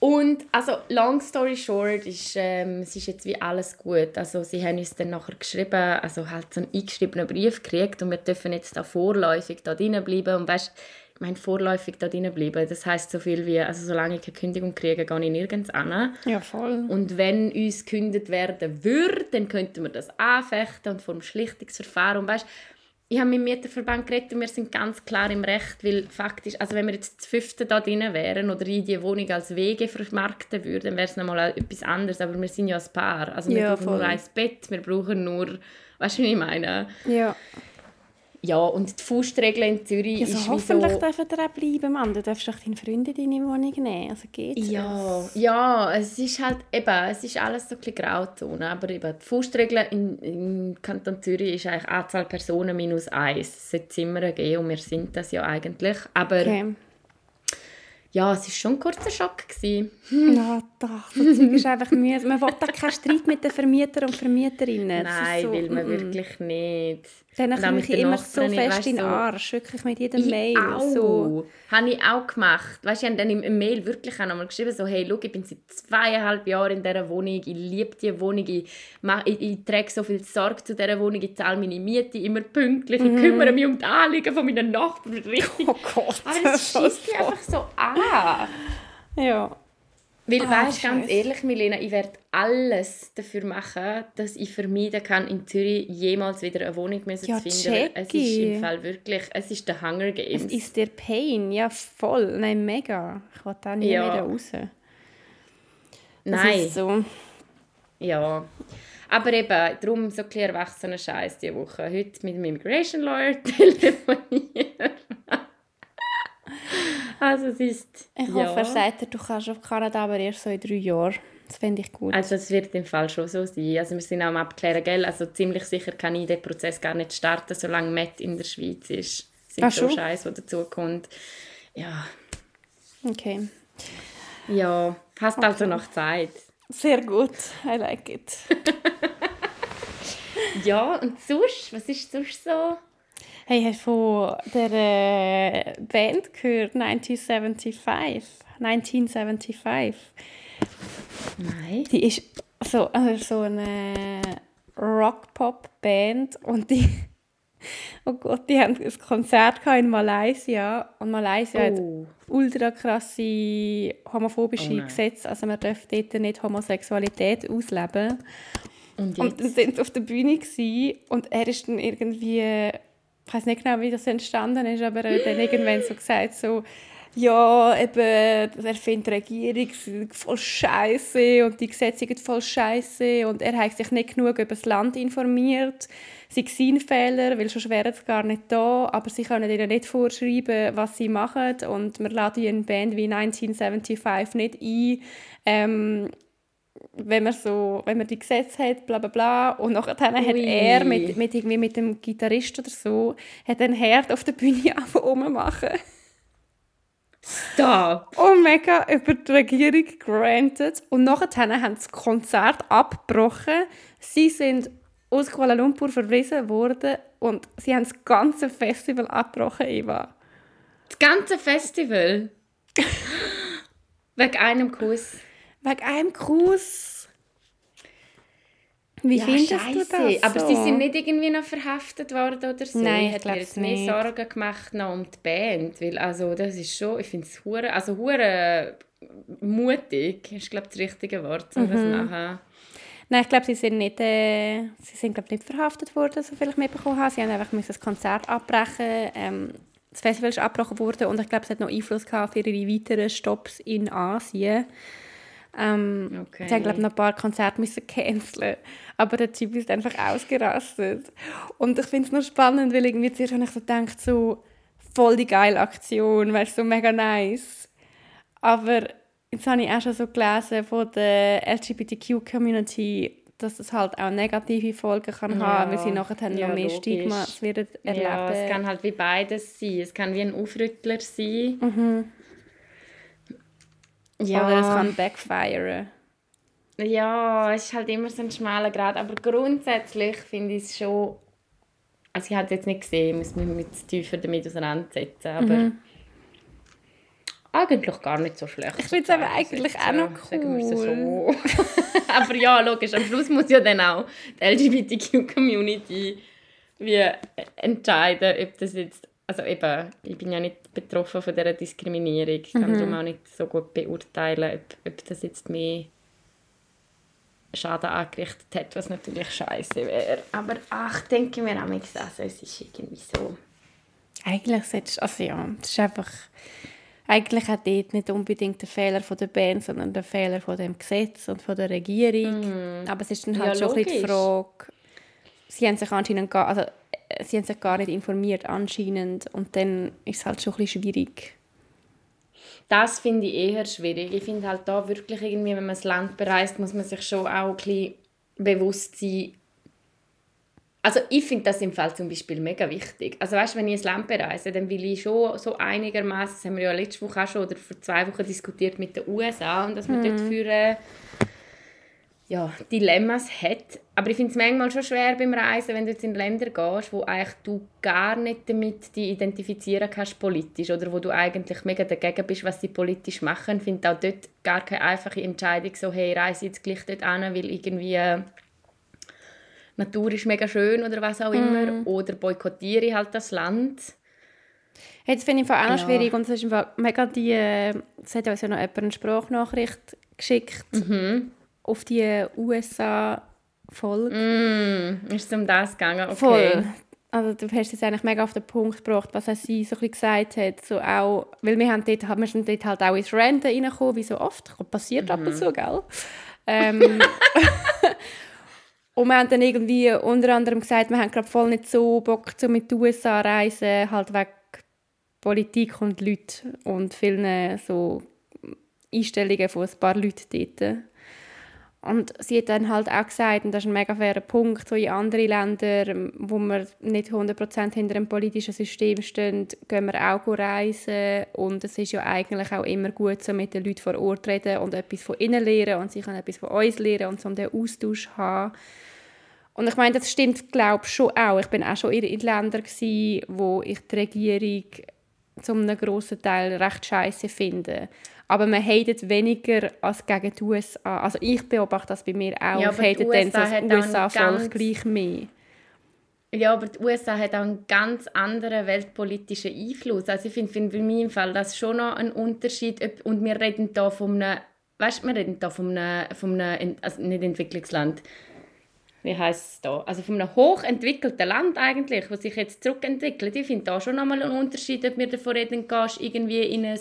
Und also long story short ist ähm, es ist jetzt wie alles gut. Also sie haben uns dann nachher geschrieben, also halt so einen eingeschriebenen Brief gekriegt und wir dürfen jetzt da vorläufig da drinnen bleiben und weißt mein vorläufig da drin bleiben. Das heißt so viel wie, also solange ich keine Kündigung kriege, gehe ich nirgends an. Ja, voll. Und wenn uns gekündigt werden würde, dann könnten wir das anfechten und vor dem Schlichtungsverfahren. Und weißt, ich habe mit dem Mieterverband geredet und wir sind ganz klar im Recht, weil faktisch, also wenn wir jetzt das fünfte da drin wären oder ich die Wohnung als Wege vermarkten würde, dann wäre es nochmal etwas anderes. Aber wir sind ja ein Paar. Also wir ja, brauchen voll. nur ein Bett, wir brauchen nur, weißt du, wie ich meine? Ja. Ja, und die Faustregel in Zürich ja, ist hoffentlich so... dürfen ihr auch bleiben, Mann. Du darfst doch deine Freunde in deine Wohnung nehmen. Also geht's ja, es? ja, es ist halt eben, es ist alles so ein bisschen Grauzone. Aber eben, die Faustregel in, im Kanton Zürich ist eigentlich Anzahl Personen minus eins. Es sollte immer geben und wir sind das ja eigentlich. Aber okay ja, es war schon ein kurzer Schock. Gewesen. (laughs) Ja, doch, das ist einfach müde. Man will da keinen Streit mit den Vermietern und Vermieterinnen. Nein, so, will man mm. wirklich nicht. Dann komme ich immer so fest weißt, in den Arsch, wirklich mit jedem ich Mail. Auch. So. Habe ich auch gemacht. Weißt, ich habe dann im Mail wirklich auch nochmal geschrieben, so, hey, schau, ich bin seit zweieinhalb Jahren in dieser Wohnung, ich liebe diese Wohnung, ich, mache, ich, ich trage so viel Sorge zu dieser Wohnung, ich zahle meine Miete immer pünktlich, mhm. ich kümmere mich um die Anliegen von meinen Nachbarn. Richtig. Oh Gott. Aber das (laughs) schießt mich einfach so an. Ja. Weil, oh, weißt ganz ehrlich, Milena, ich werde alles dafür machen, dass ich vermeiden kann, in Zürich jemals wieder eine Wohnung ja, zu finden. Es ist im Fall wirklich, es ist der Hunger Games. Es ist der Pain, ja voll, nein, mega. Ich will da nie ja. mehr raus. Das nein. Ist so. Ja. Aber eben, darum so ein erwachsener Scheiß diese Woche. Heute mit dem Immigration Lawyer (laughs) telefoniert. (laughs) Also es ist... Ich hoffe, ja. er sagt du kannst auf Kanada, aber erst so in drei Jahren. Das fände ich gut. Also es wird im Fall schon so sein. Also wir sind auch am Abklären, gell? Also ziemlich sicher kann ich den Prozess gar nicht starten, solange Matt in der Schweiz ist. Das sind Ach, so Scheiße, die dazukommt. Ja. Okay. Ja, hast okay. also noch Zeit. Sehr gut, I like it. (laughs) ja, und sonst, was ist sonst so? Hey, hast du von der äh, Band gehört, 1975? 1975. Nein. Die ist so, also so eine Rock-Pop-Band und die (laughs) Oh Gott, die haben ein Konzert in Malaysia und Malaysia oh. hat ultra krasse homophobische oh Gesetze, also man darf dort nicht Homosexualität ausleben. Und, und wir sind auf der Bühne und er ist dann irgendwie ich weiß nicht genau, wie das entstanden ist, aber er hat dann irgendwann so gesagt, so, ja, eben, er findet die Regierung voll scheiße und die Gesetze sind voll scheiße und er hat sich nicht genug über das Land informiert. Sie sehen Fehler, weil schon wären sie gar nicht da, aber sie können ihnen nicht vorschreiben, was sie machen und wir laden eine Band wie 1975 nicht ein, ähm, wenn man so, wenn man die Gesetze hat, bla bla bla, und nachher hat er mit, mit, irgendwie mit dem Gitarrist oder so, hat einen Herd auf der Bühne (laughs) machen. Stop! Und mega über die Regierung granted. Und nachher haben sie das Konzert abgebrochen. Sie sind aus Kuala Lumpur verwiesen worden und sie haben das ganze Festival abgebrochen, Eva. Das ganze Festival? (laughs) Wegen einem Kuss? Wegen einem Kuss. Wie ja, findest Scheisse. du das? Aber sie sind nicht irgendwie noch verhaftet worden oder so. Nein, ich, ich glaube mir mehr Sorgen gemacht noch um die Band, weil also das ist schon, ich finde es hure, also hure mutig, ist glaube das richtige Wort, um mhm. das. Nein, ich glaube, sie sind nicht, äh, sie sind glaube nicht verhaftet worden, so viel ich mitbekommen habe. Sie haben einfach das Konzert abbrechen. Ähm, das Festival ist abgebrochen worden und ich glaube, es hat noch Einfluss gehabt für ihre weiteren Stops in Asien. Ähm, okay. Sie haben, glaube noch ein paar Konzerte müssen canceln. Aber der Typ ist einfach ausgerastet. Und ich finde es noch spannend, weil irgendwie zuerst habe ich so gedacht, so voll die geile Aktion, weißt so mega nice. Aber jetzt habe ich auch schon so gelesen von der LGBTQ-Community, dass es halt auch negative Folgen kann ja. haben, weil sie nachher ja, noch mehr logisch. Stigma werden erleben. Ja, es kann halt wie beides sein. Es kann wie ein Aufrüttler sein. Mhm. Ja. Oder es kann backfiren. Ja, es ist halt immer so ein schmaler Grad. Aber grundsätzlich finde ich es schon... Also ich habe es jetzt nicht gesehen, muss mich mit tiefer damit auseinandersetzen, aber... Mhm. Eigentlich gar nicht so schlecht. Ich finde es aber eigentlich auch noch cool. So. (laughs) aber ja, logisch, am Schluss muss ja dann auch die LGBTQ-Community entscheiden, ob das jetzt also eben, ich bin ja nicht betroffen von dieser Diskriminierung. Ich kann mhm. darum auch nicht so gut beurteilen, ob, ob das jetzt mehr Schaden angerichtet hat, was natürlich scheiße wäre. Aber ach, denke mir auch nicht, also es ist irgendwie so. Eigentlich solltest also ja, das ist einfach eigentlich auch dort nicht unbedingt der Fehler von der Band, sondern der Fehler von dem Gesetz und von der Regierung. Mm. Aber es ist dann halt ja, schon logisch. die Frage, sie haben sich anscheinend gar, also sie haben sich gar nicht informiert anscheinend und dann ist es halt schon ein bisschen schwierig. Das finde ich eher schwierig. Ich finde halt da wirklich irgendwie, wenn man das Land bereist, muss man sich schon auch ein bisschen bewusst sein. Also ich finde das im Fall zum Beispiel mega wichtig. Also weißt, wenn ich ein Land bereise, dann will ich schon so einigermaßen, das haben wir ja letzte Woche auch schon oder vor zwei Wochen diskutiert mit den USA und dass man mhm. dort für äh, ja, Dilemmas hat. Aber ich finde es manchmal schon schwer beim Reisen, wenn du jetzt in Länder gehst, wo eigentlich du gar nicht damit die identifizieren kannst politisch oder wo du eigentlich mega dagegen bist, was sie politisch machen. Ich finde auch dort gar keine einfache Entscheidung, so hey, reise jetzt gleich dort an, weil irgendwie äh, Natur ist mega schön oder was auch immer. Mm. Oder boykottiere ich halt das Land. Jetzt finde ich auch noch ja. schwierig und es ist mega die, äh, es hat uns ja noch jemand eine Sprachnachricht geschickt. Mhm auf die USA-Folge. Mm, ist es um das gegangen? Okay. Voll. Also du hast es eigentlich mega auf den Punkt gebracht, was sie so ein gesagt hat. So auch, weil wir, haben dort, wir sind dort halt auch ins Renten reingekommen, wie so oft. Passiert mhm. ab und mhm. zu, gell? Ähm, (laughs) und wir haben dann irgendwie unter anderem gesagt, wir haben gerade voll nicht so Bock, so mit den USA reisen, halt wegen Politik und Leute und vielen so Einstellungen von ein paar Leuten dort. Und sie hat dann halt auch gesagt, und das ist ein mega fairer Punkt, so in anderen Ländern, wo wir nicht 100% hinter dem politischen System stehen, gehen wir auch reisen. Und es ist ja eigentlich auch immer gut, so mit den Leuten vor Ort reden und etwas von ihnen lernen und sie können etwas von uns lernen und so einen Austausch haben. Und ich meine, das stimmt, glaube ich, schon auch. Ich bin auch schon in Ländern, gewesen, wo ich die Regierung zu einem grossen Teil recht scheiße finde. Aber man hatet weniger als gegen die USA. Also ich beobachte das bei mir auch. Ja, ich hate dann das USA-Volk gleich mehr. Ja, aber die USA hat auch einen ganz anderen weltpolitischen Einfluss. Also ich finde find bei mir im Fall das schon noch ein Unterschied. Und wir reden da von einem, weißt, wir reden da von einem, von einem also nicht Entwicklungsland, wie heißt es da? Also von einem hochentwickelten Land eigentlich, das sich jetzt zurückentwickelt. Ich finde da schon nochmal einen Unterschied, ob wir davon reden gehst, irgendwie in ein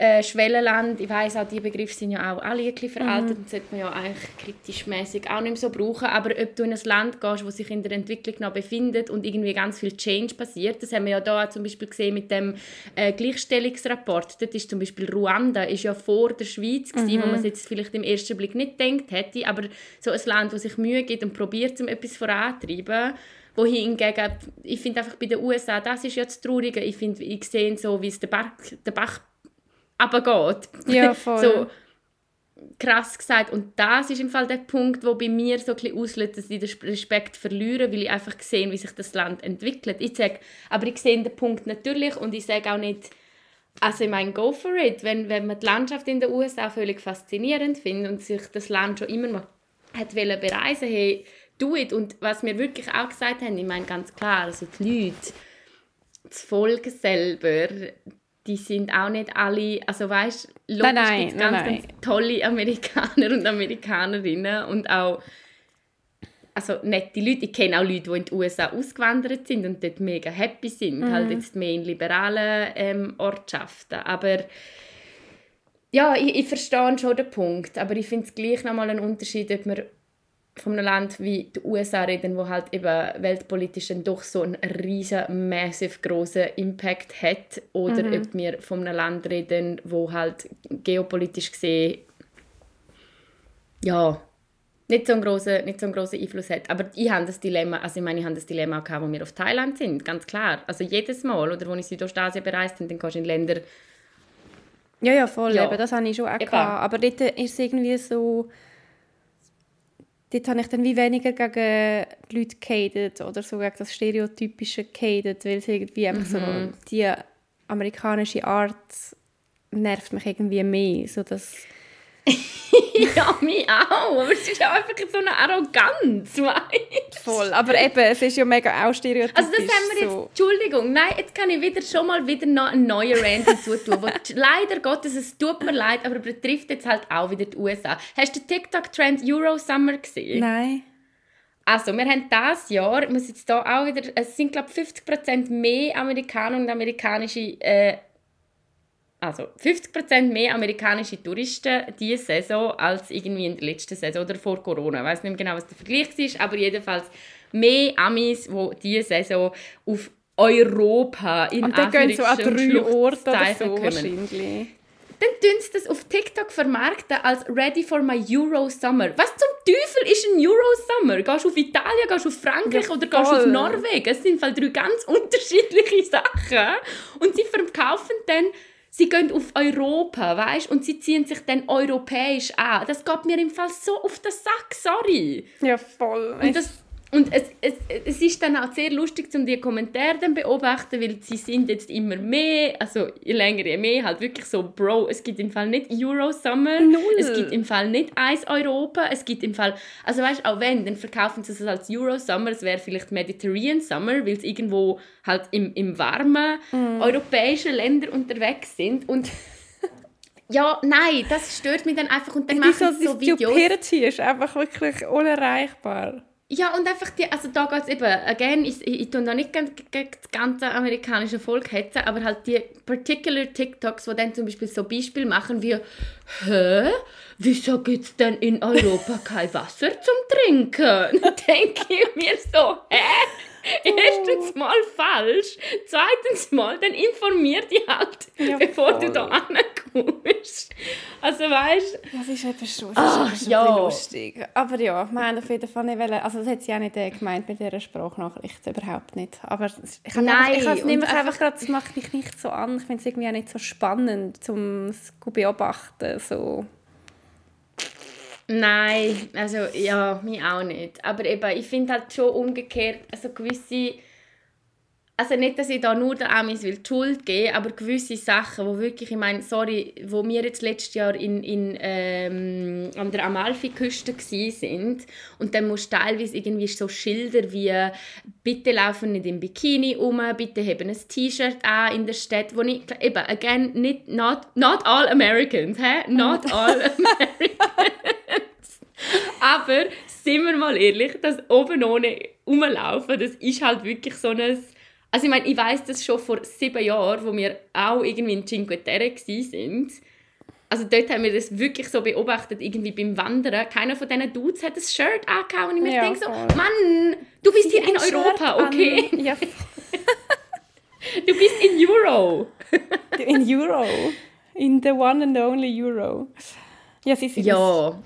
äh, Schwellenland, ich weiß auch, die Begriffe sind ja auch alle ein bisschen veraltet. Mhm. und sollte man ja eigentlich kritisch mäßig auch nicht mehr so brauchen, aber ob du in ein Land gehst, das sich in der Entwicklung noch befindet und irgendwie ganz viel Change passiert, das haben wir ja da zum Beispiel gesehen mit dem äh, Gleichstellungsrapport, dort ist zum Beispiel Ruanda, ist ja vor der Schweiz gewesen, mhm. wo man es jetzt vielleicht im ersten Blick nicht denkt hätte, aber so ein Land, das sich Mühe gibt und probiert, um etwas voranzutreiben, wohingegen, ich finde einfach bei den USA, das ist ja das Traurige, ich finde, ich sehe so, wie es der, Bach, der Bach runtergeht. Ja, (laughs) voll. so, krass gesagt. Und das ist im Fall der Punkt, wo bei mir so ein auslöst, dass ich den Respekt verliere, weil ich einfach sehe, wie sich das Land entwickelt. Ich sage, aber ich sehe den Punkt natürlich und ich sage auch nicht, also ich meine, go for it. Wenn, wenn man die Landschaft in den USA völlig faszinierend findet und sich das Land schon immer mal hat bereisen hey, do it. Und was wir wirklich auch gesagt haben, ich meine ganz klar, also die Leute, das Volk selber, die sind auch nicht alle, also weißt, logisch nein, nein, gibt ganz, nein, ganz tolle Amerikaner und Amerikanerinnen und auch also nette Leute. Ich kenne auch Leute, die in die USA ausgewandert sind und dort mega happy sind, mhm. halt jetzt mehr in liberalen ähm, Ortschaften. Aber ja, ich, ich verstehe schon den Punkt, aber ich finde es gleich nochmal einen Unterschied, ob wir von einem Land wie die USA reden, wo halt eben weltpolitisch dann doch so einen riesen, massiv großen Impact hat, oder mhm. ob wir von einem Land reden, wo halt geopolitisch gesehen ja nicht so einen großen, nicht so einen großen Einfluss hat. Aber ich habe das Dilemma, also ich meine, ich habe das Dilemma auch gehabt, wo wir auf Thailand sind, ganz klar. Also jedes Mal, oder wo ich Südostasien bereist bin, dann kannst du in Länder ja, ja, voll, ja. Eben, das habe ich schon auch gehabt. Aber dort ist es irgendwie so dort habe ich dann wie weniger gegen die Leute gehatet oder so gegen das Stereotypische gehatet, weil es irgendwie einfach so mhm. die amerikanische Art nervt mich irgendwie mehr, so dass (laughs) ja, mich auch. Aber es ist auch einfach so eine Arroganz, weißt Voll. Aber eben, es ist ja mega auch stereotypisch. Also das haben wir jetzt, so. Entschuldigung, nein, jetzt kann ich wieder schon mal wieder noch einen neuen Rand hinzutun. (laughs) leider Gottes, es tut mir leid, aber betrifft jetzt halt auch wieder die USA. Hast du den TikTok-Trend Euro Summer gesehen? Nein. Also, wir haben dieses Jahr, ich muss jetzt hier auch wieder, es sind glaube ich 50% mehr Amerikaner und amerikanische äh, also 50% mehr amerikanische Touristen diese Saison als irgendwie in der letzten Saison oder vor Corona. Ich weiß nicht mehr genau, was der Vergleich ist, aber jedenfalls mehr Amis, die diese Saison auf Europa in Und dann gehen so an drei Orte oder so kommen. wahrscheinlich. Dann tun sie das auf TikTok vermarkten als «Ready for my Euro Summer». Was zum Teufel ist ein Euro Summer? Gehst du auf Italien, gehst du auf Frankreich ja, oder gehst du auf Norwegen? Es sind drei ganz (laughs) unterschiedliche Sachen. Und sie verkaufen dann Sie gehen auf Europa, weißt und sie ziehen sich dann europäisch an. Das geht mir im Fall so auf den Sack, sorry. Ja, voll. Und das, und es, es, es ist dann auch sehr lustig, um die Kommentare dann beobachten, weil sie sind jetzt immer mehr, also je länger je mehr, halt wirklich so, Bro, es gibt im Fall nicht Euro Summer, Null. es gibt im Fall nicht Eis Europa, es gibt im Fall, also weißt auch wenn, dann verkaufen sie es als Euro Summer, es wäre vielleicht Mediterranean Summer, weil es irgendwo halt im, im warmen mm. europäischen Länder unterwegs sind und (laughs) ja, nein, das stört mich dann einfach und dann machen sie so Videos. Die ist einfach wirklich unerreichbar. Ja, und einfach die, also da geht es eben, again, ich, ich, ich tue da nicht gegen, das ganze amerikanische Volk hetzen, aber halt die particular TikToks, die dann zum Beispiel so Beispiele machen wie, hä, wieso gibt es denn in Europa kein Wasser zum Trinken? (laughs) Denke ich mir so, hä? (laughs) Erstens mal falsch, zweitens mal, dann informier dich halt, ja, bevor voll. du da ankommst. Also weißt du... Das ist eben schon, das Ach, ist ja. lustig. Aber ja, wir haben auf jeden Fall nicht wollen, also das hat sie auch nicht äh, gemeint mit dieser Sprachnachricht, überhaupt nicht. Aber ich habe Nein, einfach, ich es einfach gerade, das macht mich nicht so an, ich finde es irgendwie auch nicht so spannend, um es zu beobachten, so... Nein, also ja, mich auch nicht. Aber eben, ich finde halt schon umgekehrt, also gewisse, also nicht, dass ich da nur den Amis will die Schuld geben, aber gewisse Sachen, wo wirklich, ich meine, sorry, wo wir jetzt letztes Jahr in, in, ähm, an der Amalfi-Küste sind und dann musst du teilweise irgendwie so Schilder wie «Bitte laufen nicht im Bikini um», «Bitte haben ein T-Shirt an in der Stadt», wo ich, eben, again, nicht, not, not all Americans, hä? Not all (laughs) Americans. (laughs) Aber sind wir mal ehrlich, das oben ohne rumlaufen, das ist halt wirklich so ein... Also ich meine, ich weiß das schon vor sieben Jahren, wo wir auch irgendwie in Cinque Terre sind. Also dort haben wir das wirklich so beobachtet, irgendwie beim Wandern. Keiner von diesen Dudes hat ein Shirt angehauen und ich mir ja, denke so, Mann, du bist hier in Europa, okay? (laughs) Ja. (laughs) du bist in Euro. in Euro. In the one and only Euro. Ja, sie sind ja.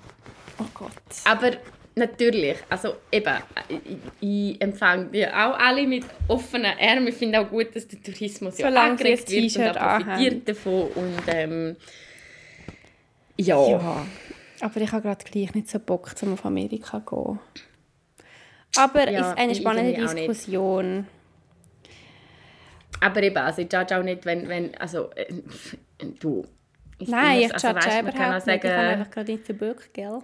Oh Gott. Aber natürlich, also eben, ich, ich empfange die auch alle mit offenen Armen. Ich finde auch gut, dass der Tourismus ja angeregt wird und auch profitiert davon. Und ähm, ja. ja. Aber ich habe gerade gleich nicht so Bock, um auf Amerika zu gehen. Aber ja, ist eine spannende Diskussion. Aber eben, also ich judge auch nicht, wenn, wenn also äh, du, Nein, ich also, judge überhaupt nicht. Sagen, ich kann einfach gerade nicht den Bock, gell?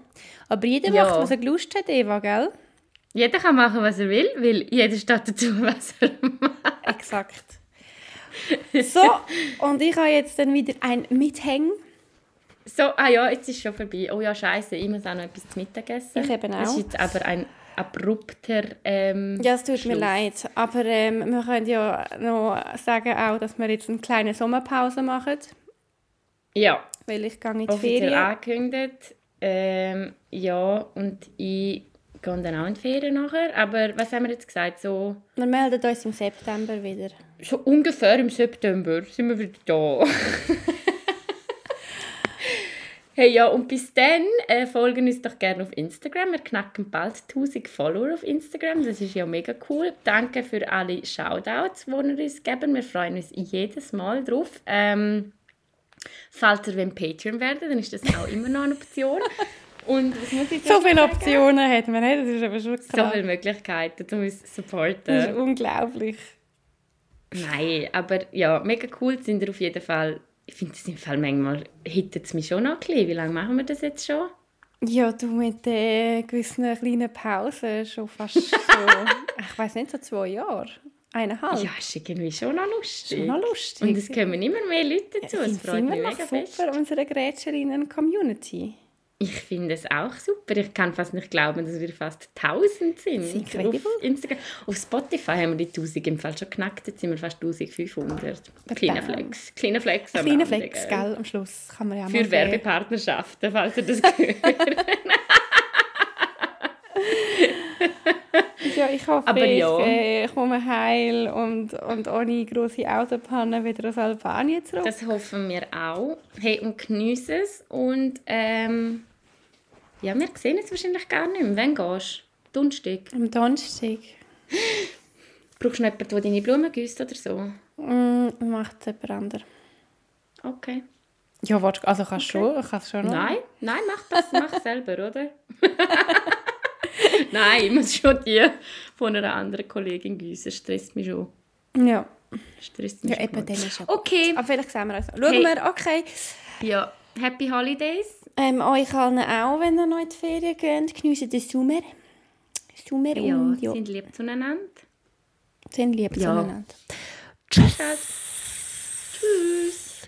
Aber jeder ja. macht, was er Lust hat, Eva, gell? Jeder kann machen, was er will, weil jeder steht dazu, (laughs) was er macht. Exakt. So, und ich habe jetzt dann wieder ein Mithäng. So, ah ja, jetzt ist es schon vorbei. Oh ja, scheiße, ich muss auch noch etwas zu Mittag essen. Ich eben auch. Das ist jetzt aber ein abrupter ähm, Ja, es tut Schluss. mir leid, aber ähm, wir können ja noch sagen auch, dass wir jetzt eine kleine Sommerpause machen Ja. Weil ich gehe in die Offiziell Ferien. angekündigt. Ähm, ja, und ich gehe dann auch in die Ferien nachher. Aber was haben wir jetzt gesagt? So, Wir melden uns im September wieder. so ungefähr im September sind wir wieder da. (laughs) hey, ja, und bis dann äh, folgen uns doch gerne auf Instagram. Wir knacken bald 1000 Follower auf Instagram. Das ist ja mega cool. Danke für alle Shoutouts, die ihr uns geben. Wir freuen uns jedes Mal drauf. Ähm, falls ihr Patreon werden dann ist das auch immer noch eine Option. Und So viele sagen? Optionen hat man nicht. Das ist aber schon So krass. viele Möglichkeiten, um uns zu Das supporten. ist unglaublich. Nein, aber ja, mega cool sind ihr auf jeden Fall. Ich finde es im Fall manchmal hittet es mich schon noch ein bisschen. Wie lange machen wir das jetzt schon? Ja, du mit den gewissen kleinen Pausen schon fast so, (laughs) ich weiß nicht, so zwei Jahre. Eineinhalb. Ja, ist irgendwie schon noch lustig. Schon noch lustig. Und es kommen immer mehr Leute dazu. Ich es freut mich noch mega super, fest. unsere Grätscherinnen-Community. Ich finde es auch super. Ich kann fast nicht glauben, dass wir fast 1000 sind. Das ist incredible. Auf, Instagram. auf Spotify haben wir die 1000 im Fall schon knackt. Jetzt sind wir fast 1500. Kleiner. Flex. Kleiner Flex. am Kleiner Flex, gell? am Schluss. Kann man ja auch mal Für sehen. Werbepartnerschaften, falls ihr das (laughs) gehört. (laughs) Ja, ich hoffe, Aber ich ja. äh, komme heil und, und ohne große Autopanne wieder aus Albanien zurück. Das hoffen wir auch. Hey, und genieße es. Und ähm, ja, wir sehen es wahrscheinlich gar nicht mehr. Wann gehst du? Donnerstag. Am Donnerstag Brauchst du noch jemanden, der deine Blumen gießt oder so? mm, macht es jemand anderes. Okay. Ja, also kannst du schon, kannst schon noch. Nein, nein, mach das, mach (laughs) selber, oder? (laughs) (laughs) nein, ich muss schon die von einer anderen Kollegin gießen. Stresst mich schon. Ja, Stresst mich ja schon. eben, dann ist Okay. Aber vielleicht sehen wir uns. Schauen Hey. wir, okay. Ja, Happy Holidays. Ähm, euch allen auch, wenn ihr noch in die Ferien geht, geniessen den Sommer. Sommer Ja, und ja, sind lieb zueinander. sind lieb Ja. zueinander. Tschüss. Tschüss.